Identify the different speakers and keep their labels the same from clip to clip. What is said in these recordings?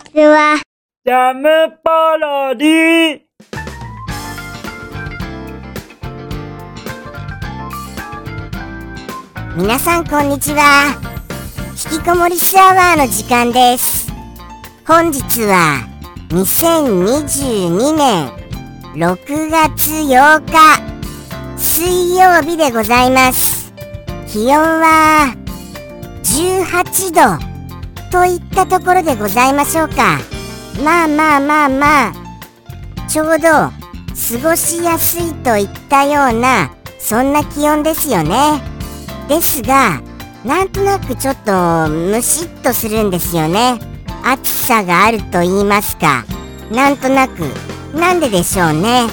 Speaker 1: ちは。
Speaker 2: ジャムパロディ。
Speaker 3: 皆さんこんにちは。引きこもりスアワーの時間です。本日は2022年6月8日水曜日でございます。気温は18度といったところでございましょうか。まあまあまあまあ。ちょうど過ごしやすいといったようなそんな気温ですよね。ですがなんとなくちょっとムシッとするんですよね。暑さがあると言いますか。なんとなく。なんででしょうね。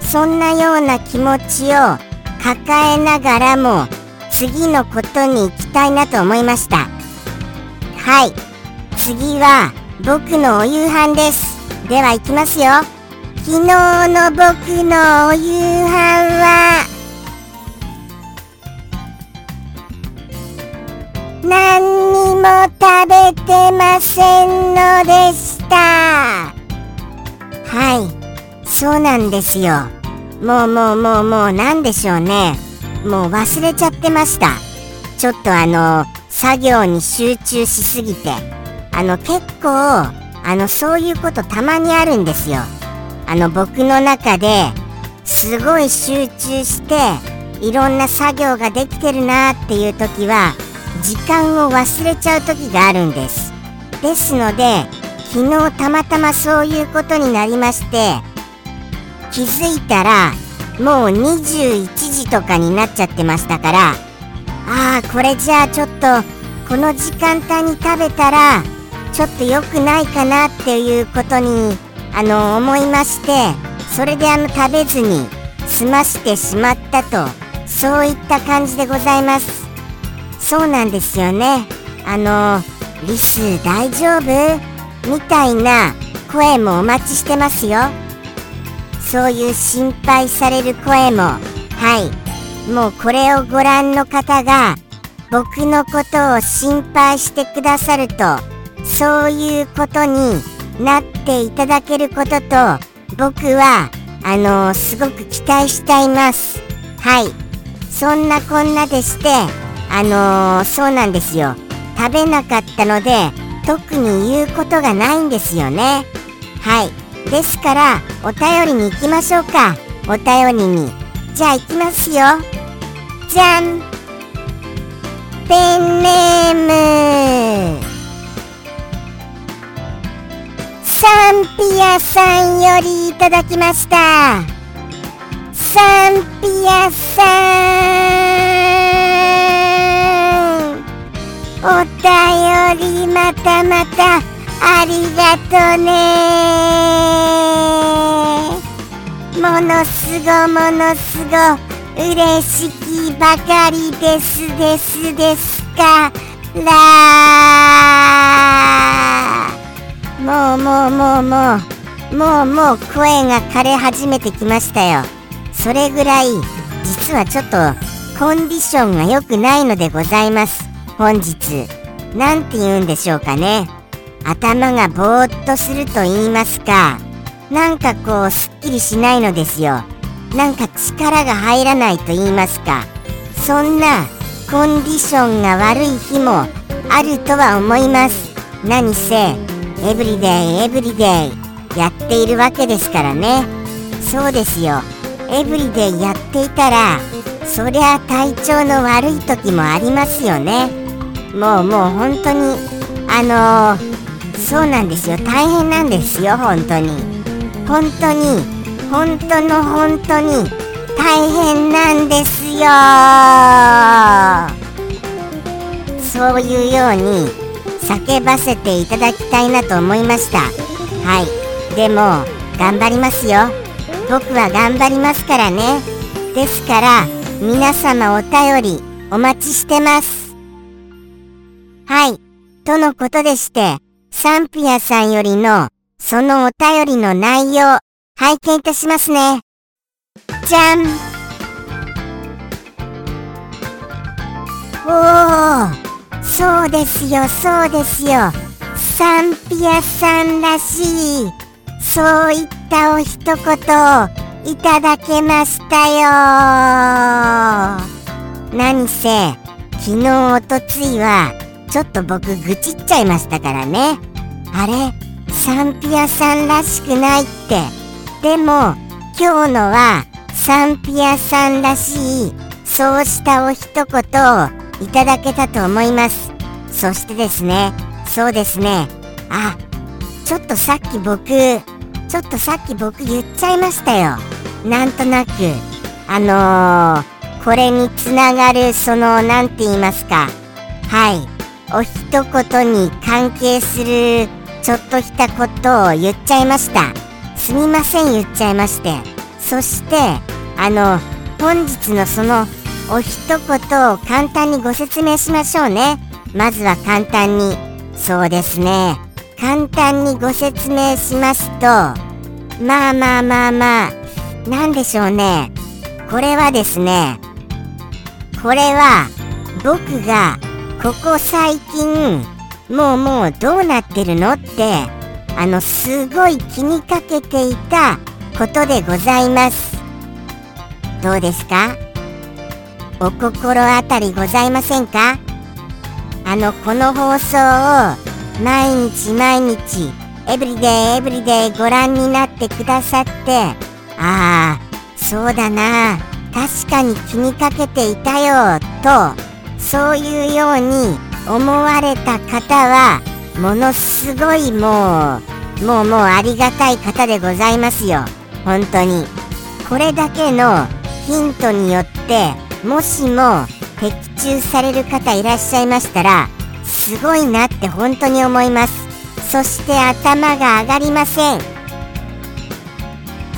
Speaker 3: そんなような気持ちを抱えながらも次のことに行きたいなと思いました。はい。次は僕のお夕飯です。では行きますよ。昨日の僕のお夕飯は何にも食べてませんのでした。はい。そうなんですよ。もうもうもうもうなんでしょうね。もう忘れちゃってました。ちょっとあの作業に集中しすぎてあの結構あのそういうことたまにあるんですよ。あの僕の中ですごい集中していろんな作業ができてるなっていう時は時間を忘れちゃう時があるんです。ですので昨日たまたまそういうことになりまして気づいたらもう21時とかになっちゃってましたからああこれじゃあちょっとこの時間帯に食べたらちょっと良くないかなっていうことにあの思いましてそれであの食べずに済ましてしまったとそういった感じでございます。そうなんですよね。あのリス大丈夫？みたいな声もお待ちしてますよ。そういう心配される声も。はい。もうこれをご覧の方が僕のことを心配してくださるとそういうことになっていただけることと僕はあのすごく期待しています。はい。そんなこんなでしてあのー、そうなんですよ。食べなかったので特に言うことがないんですよね。はい。ですからお便りに行きましょうか。お便りに。じゃあ行きますよ。じゃん。ペンネーム。サンピアさんよりいただきました。サンピアさん。お便りまたまたありがとね。ものすごものすご嬉しきばかりです。です。ですからもうもうもうもうもうもう声が枯れ始めてきましたよ。それぐらい実はちょっとコンディションが良くないのでございます。本日なんて言うんでしょうかね。頭がぼーっとすると言いますか。なんかこうすっきりしないのですよ。なんか力が入らないと言いますか。そんなコンディションが悪い日もあるとは思います。何せエブリデイエブリデイやっているわけですからね。そうですよ。エブリデイやっていたらそりゃ体調の悪い時もありますよね。もうもう本当にあのー、そうなんですよ。大変なんですよ本当に。本当に本当の本当に大変なんですよ。そういうように叫ばせていただきたいなと思いました。はい。でも頑張りますよ。僕は頑張りますからね。ですから皆様お便りお待ちしてます。はい。とのことでしてサンピアさんよりのそのお便りの内容拝見いたしますね。じゃん。おおそうですよそうですよ。サンピアさんらしいそういったお一言いただけましたよ何せ昨日おとついはちょっと僕愚痴っちゃいましたからね。あれ？サンピアさんらしくないって。でも今日のはサンピアさんらしいそうしたお一言をいただけたと思います。そしてですねそうですね。あちょっとさっき僕ちょっとさっき僕言っちゃいましたよ。なんとなく。あのー、これにつながるその何て言いますか。はい。お一言に関係するちょっとしたことを言っちゃいました。すみません言っちゃいまして。そしてあの本日のそのお一言を簡単にご説明しましょうね。まずは簡単に。そうですね。簡単にご説明しますとまあまあまあまあ何でしょうね。これはですねこれは僕がここ最近もうもうどうなってるのってあのすごい気にかけていたことでございます。どうですか？お心当たりございませんか？あのこの放送を毎日毎日エブリデイエブリデイご覧になってくださってああそうだな。確かに気にかけていたよとそういうように思われた方はものすごいもうもうもうありがたい方でございますよ。本当に。これだけのヒントによってもしも的中される方いらっしゃいましたらすごいなって本当に思います。そして頭が上がりません。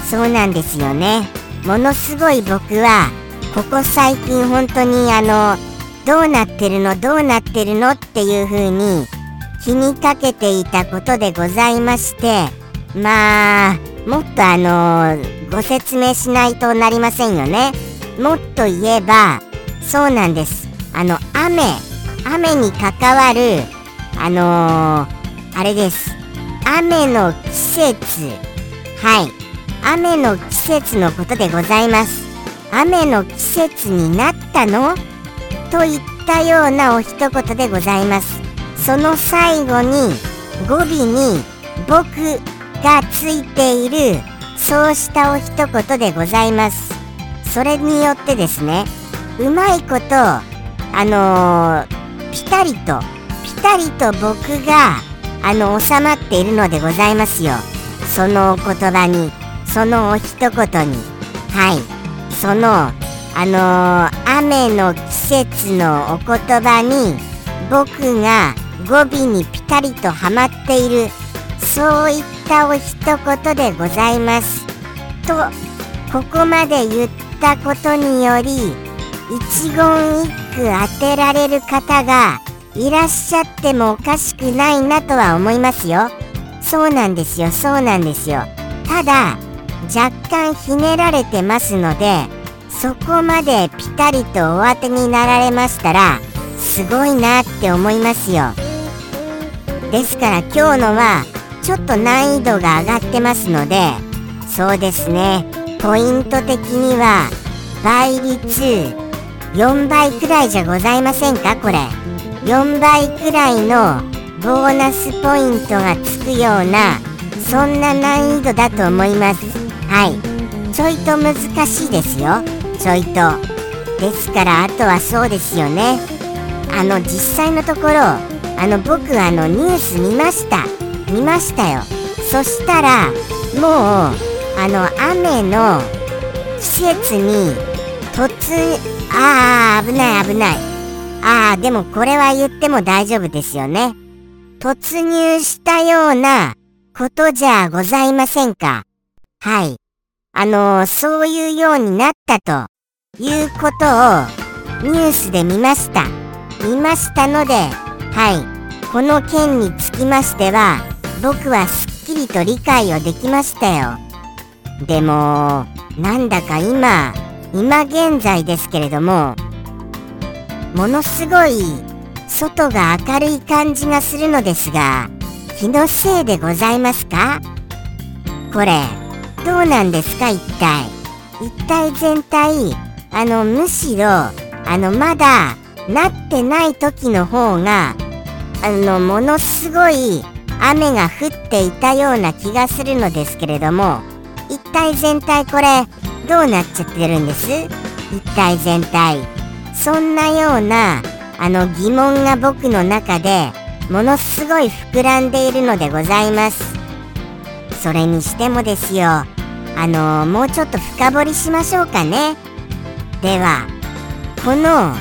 Speaker 3: そうなんですよね。ものすごい僕はここ最近本当にあのどうなってるの？どうなってるの？っていう風に気にかけていたことでございましてまあもっとあのご説明しないとなりませんよね。もっと言えばそうなんです。あの雨雨に関わるあのー、あれです。雨の季節。はい。雨の季節のことでございます。雨の季節になったの？といったようなお一言でございます。その最後に語尾に僕がついているそうしたお一言でございます。それによってですねうまいことあのー、ピタリとピタリと僕があの収まっているのでございますよ。そのお言葉にそのお一言に。はい。そのあのー、雨の季節のお言葉に僕が語尾にピタリとはまっているそういったお一言でございます。とここまで言ったことにより一言一句当てられる方がいらっしゃってもおかしくないなとは思いますよ。そうなんですよそうなんですよ。ただ若干ひねられてますのでそこまでピタリとお当てになられましたらすごいなって思いますよ。ですから今日のはちょっと難易度が上がってますのでそうですね。ポイント的には倍率4倍くらいじゃございませんか？これ。4倍くらいのボーナスポイントがつくようなそんな難易度だと思います。はい。ちょいと難しいですよ。ちょいと。ですからあとはそうですよね。あの実際のところあの僕あのニュース見ました。見ましたよ。そしたらもうあの雨の季節に突ああ危ない危ない。ああでもこれは言っても大丈夫ですよね。突入したようなことじゃございませんか。はい。あのー、そういうようになったということをニュースで見ました。見ましたので、はい、この件につきましては、僕はすっきりと理解をできましたよ。でも、なんだか今、今現在ですけれども、ものすごい外が明るい感じがするのですが、気のせいでございますか？これどうなんですか一体？一体全体あのむしろあのまだなってない時の方があのものすごい雨が降っていたような気がするのですけれども一体全体これどうなっちゃってるんです？一体全体。そんなようなあの疑問が僕の中でものすごい膨らんでいるのでございます。それにしてもですよあのもうちょっと深掘りしましょうかね。ではこの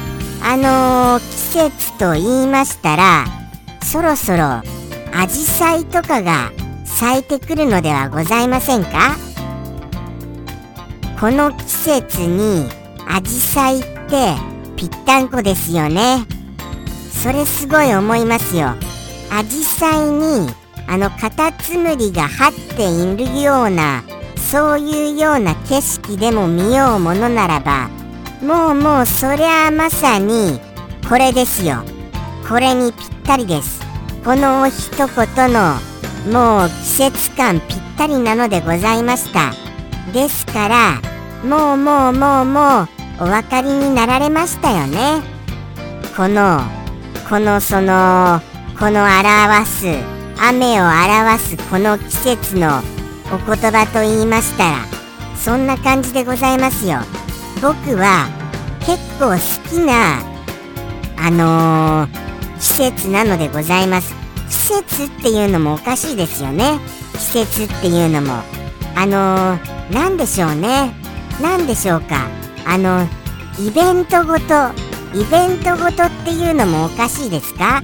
Speaker 3: あの季節と言いましたらそろそろアジサイとかが咲いてくるのではございませんか？この季節にアジサイってぴったんこですよね。それすごい思いますよ。アジサイにあのカタツムリが張っているようなそういうような景色でも見ようものならばもうもうそりゃあまさにこれですよ。これにぴったりです。この一言のもう季節感ぴったりなのでございました。ですからもうもうもうもうお分かりになられましたよね。このこのそのこの表す雨を表すこの季節のお言葉と言いましたらそんな感じでございますよ。僕は結構好きなあのー、季節なのでございます。季節っていうのもおかしいですよね。季節っていうのも。あのー、何でしょうね。何でしょうか。あのイベントごとイベントごとっていうのもおかしいですか？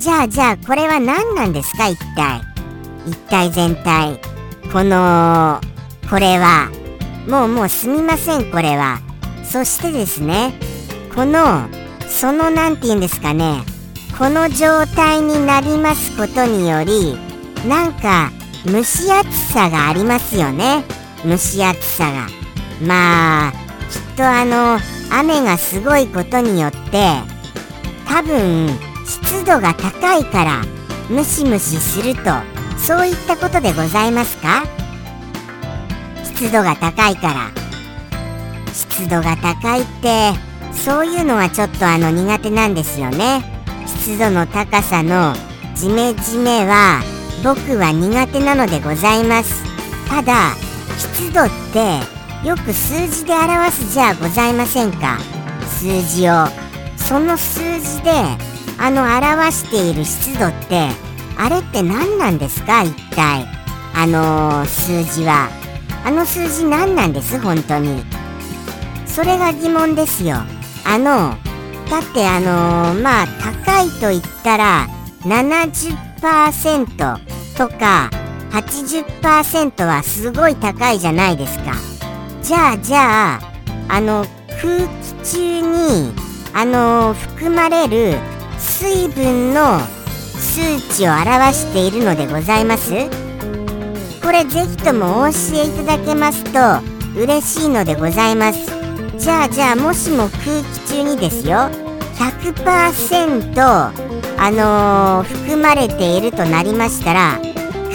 Speaker 3: じゃあじゃあこれは何なんですか？一体。一体全体。このこれは。もうもうすみませんこれは。そしてですねこのその何て言うんですかねこの状態になりますことによりなんか蒸し暑さがありますよね。蒸し暑さが。まあきっとあの雨がすごいことによって多分湿度が高いからムシムシするとそういったことでございますか？湿度が高いから。湿度が高いってそういうのはちょっとあの苦手なんですよね。湿度の高さのジメジメは僕は苦手なのでございます。ただ湿度ってよく数字で表すじゃございませんか。数字を。その数字であの表している湿度ってあれって何なんですか？一体。あのー、数字は。あの数字何なんです？本当に。それが疑問ですよ。あのだってあのー、まあ高いと言ったら70%とか80%はすごい高いじゃないですか。じゃあじゃああの空気中にあの含まれる水分の数値を表しているのでございます？これぜひともお教えいただけますと嬉しいのでございます。じゃあじゃあもしも空気中にですよ100%あのー、含まれているとなりましたら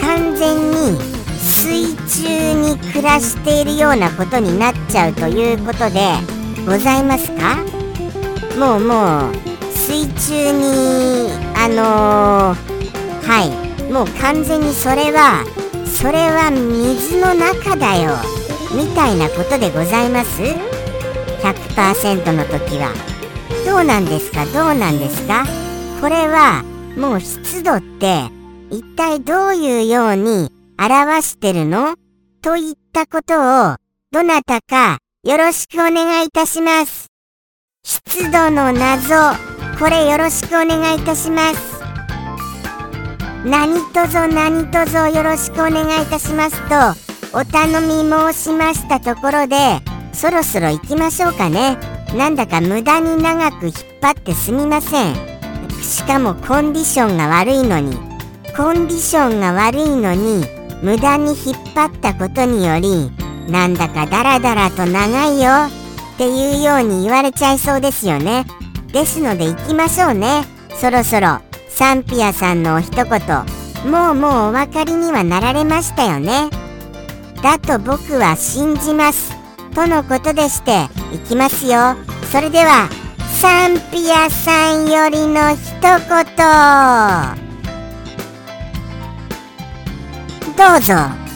Speaker 3: 完全に水中に暮らしているようなことになっちゃうということでございますか？もうもう水中にあのー、はい。もう完全にそれはそれは水の中だよ。みたいなことでございます？100%の時は。どうなんですか？どうなんですか？これはもう湿度って一体どういうように表してるの？といったことを、どなたかよろしくお願いいたします。湿度の謎、これよろしくお願いいたします。何卒何卒よろしくお願いいたしますと、お頼み申しましたところで、そろそろ行きましょうかね。なんだか無駄に長く引っ張ってすみません。しかもコンディションが悪いのに、コンディションが悪いのに、無駄に引っ張ったことによりなんだかダラダラと長いよ。っていうように言われちゃいそうですよね。ですので行きましょうね。そろそろ。サンピアさんのお一言もうもうお分かりにはなられましたよね。だと僕は信じます。とのことでしていきますよ。それではサンピアさんよりの一言。どうぞ。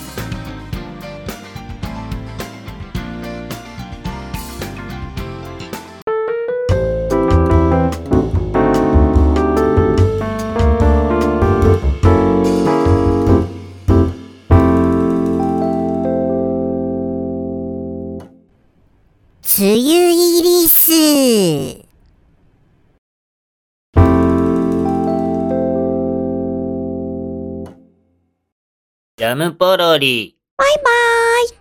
Speaker 2: ムポロリ。
Speaker 3: バイバイ。